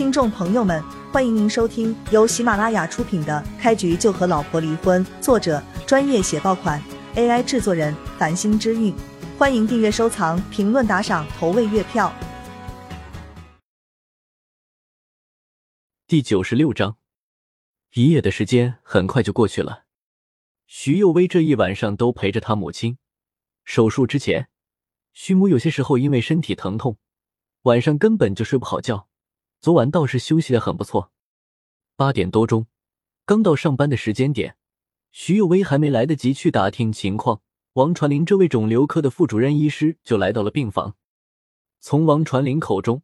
听众朋友们，欢迎您收听由喜马拉雅出品的《开局就和老婆离婚》，作者专业写爆款，AI 制作人繁星之韵。欢迎订阅、收藏、评论、打赏、投喂月票。第九十六章，一夜的时间很快就过去了。徐幼薇这一晚上都陪着他母亲。手术之前，徐母有些时候因为身体疼痛，晚上根本就睡不好觉。昨晚倒是休息的很不错。八点多钟，刚到上班的时间点，徐幼薇还没来得及去打听情况，王传林这位肿瘤科的副主任医师就来到了病房。从王传林口中，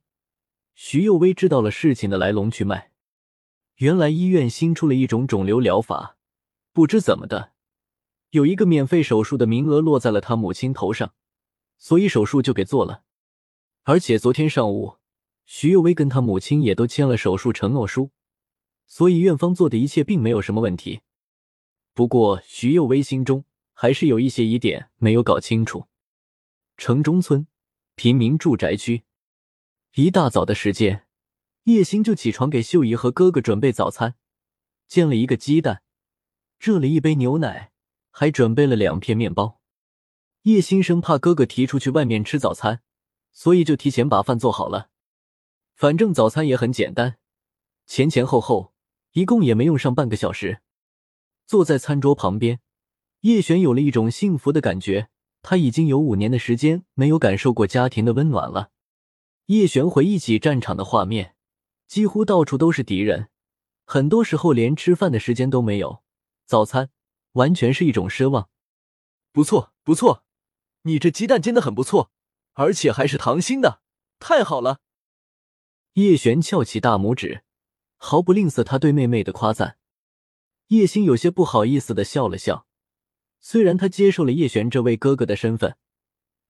徐幼薇知道了事情的来龙去脉。原来医院新出了一种肿瘤疗法，不知怎么的，有一个免费手术的名额落在了他母亲头上，所以手术就给做了。而且昨天上午。徐幼薇跟他母亲也都签了手术承诺书，所以院方做的一切并没有什么问题。不过徐幼薇心中还是有一些疑点没有搞清楚。城中村平民住宅区，一大早的时间，叶星就起床给秀姨和哥哥准备早餐，煎了一个鸡蛋，热了一杯牛奶，还准备了两片面包。叶星生怕哥哥提出去外面吃早餐，所以就提前把饭做好了。反正早餐也很简单，前前后后一共也没用上半个小时。坐在餐桌旁边，叶璇有了一种幸福的感觉。他已经有五年的时间没有感受过家庭的温暖了。叶璇回忆起战场的画面，几乎到处都是敌人，很多时候连吃饭的时间都没有。早餐完全是一种奢望。不错，不错，你这鸡蛋煎的很不错，而且还是糖心的，太好了。叶璇翘起大拇指，毫不吝啬他对妹妹的夸赞。叶星有些不好意思的笑了笑。虽然他接受了叶璇这位哥哥的身份，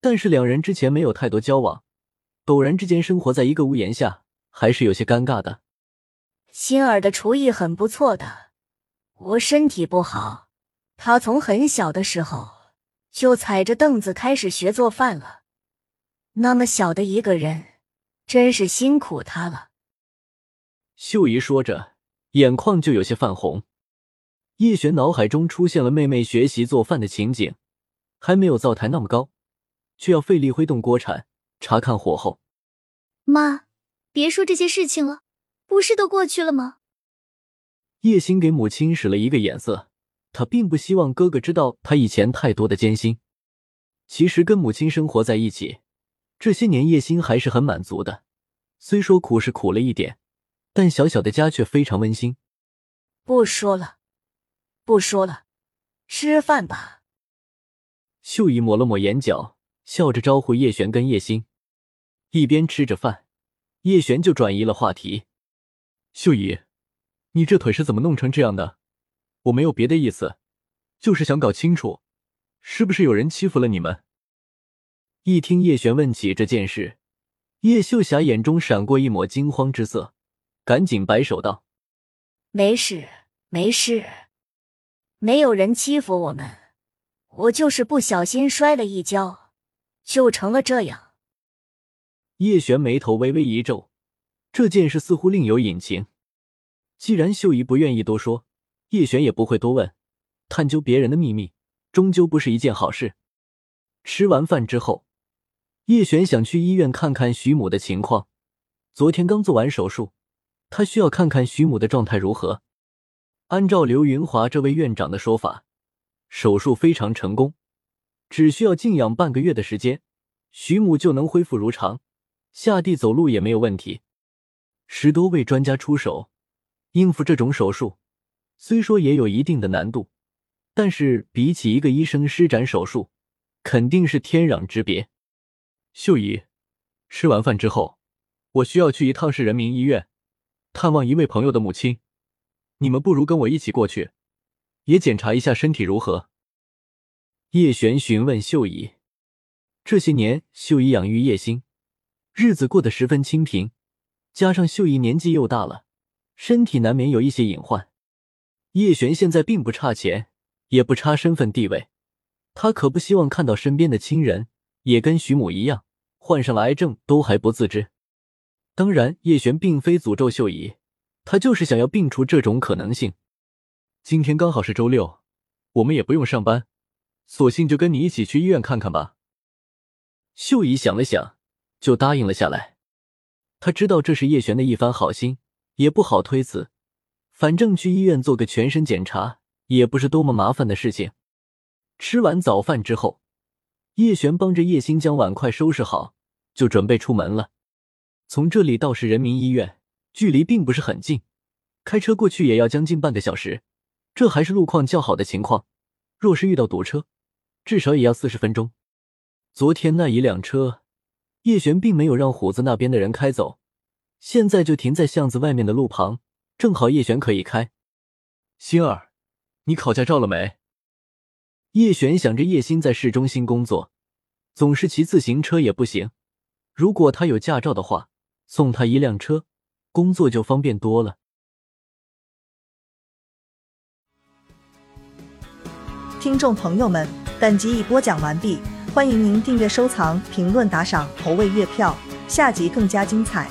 但是两人之前没有太多交往，陡然之间生活在一个屋檐下，还是有些尴尬的。心儿的厨艺很不错的，我身体不好，他从很小的时候就踩着凳子开始学做饭了。那么小的一个人。真是辛苦他了。秀姨说着，眼眶就有些泛红。叶璇脑海中出现了妹妹学习做饭的情景，还没有灶台那么高，却要费力挥动锅铲查看火候。妈，别说这些事情了，不是都过去了吗？叶星给母亲使了一个眼色，他并不希望哥哥知道他以前太多的艰辛。其实跟母亲生活在一起。这些年，叶星还是很满足的。虽说苦是苦了一点，但小小的家却非常温馨。不说了，不说了，吃饭吧。秀姨抹了抹眼角，笑着招呼叶璇跟叶星。一边吃着饭，叶璇就转移了话题：“秀姨，你这腿是怎么弄成这样的？我没有别的意思，就是想搞清楚，是不是有人欺负了你们？”一听叶璇问起这件事，叶秀霞眼中闪过一抹惊慌之色，赶紧摆手道：“没事，没事，没有人欺负我们，我就是不小心摔了一跤，就成了这样。”叶璇眉头微微一皱，这件事似乎另有隐情。既然秀姨不愿意多说，叶璇也不会多问，探究别人的秘密，终究不是一件好事。吃完饭之后。叶璇想去医院看看徐母的情况，昨天刚做完手术，他需要看看徐母的状态如何。按照刘云华这位院长的说法，手术非常成功，只需要静养半个月的时间，徐母就能恢复如常，下地走路也没有问题。十多位专家出手应付这种手术，虽说也有一定的难度，但是比起一个医生施展手术，肯定是天壤之别。秀姨，吃完饭之后，我需要去一趟市人民医院，探望一位朋友的母亲。你们不如跟我一起过去，也检查一下身体如何。叶璇询问秀姨，这些年秀姨养育叶星，日子过得十分清贫，加上秀姨年纪又大了，身体难免有一些隐患。叶璇现在并不差钱，也不差身份地位，他可不希望看到身边的亲人也跟徐母一样。患上了癌症都还不自知，当然，叶璇并非诅咒秀姨，他就是想要摒除这种可能性。今天刚好是周六，我们也不用上班，索性就跟你一起去医院看看吧。秀姨想了想，就答应了下来。他知道这是叶璇的一番好心，也不好推辞。反正去医院做个全身检查，也不是多么麻烦的事情。吃完早饭之后，叶璇帮着叶欣将碗筷收拾好，就准备出门了。从这里到市人民医院，距离并不是很近，开车过去也要将近半个小时。这还是路况较好的情况，若是遇到堵车，至少也要四十分钟。昨天那一辆车，叶璇并没有让虎子那边的人开走，现在就停在巷子外面的路旁，正好叶璇可以开。星儿，你考驾照了没？叶璇想着叶欣在市中心工作，总是骑自行车也不行，如果他有驾照的话。送他一辆车，工作就方便多了。听众朋友们，本集已播讲完毕，欢迎您订阅、收藏、评论、打赏、投喂月票，下集更加精彩。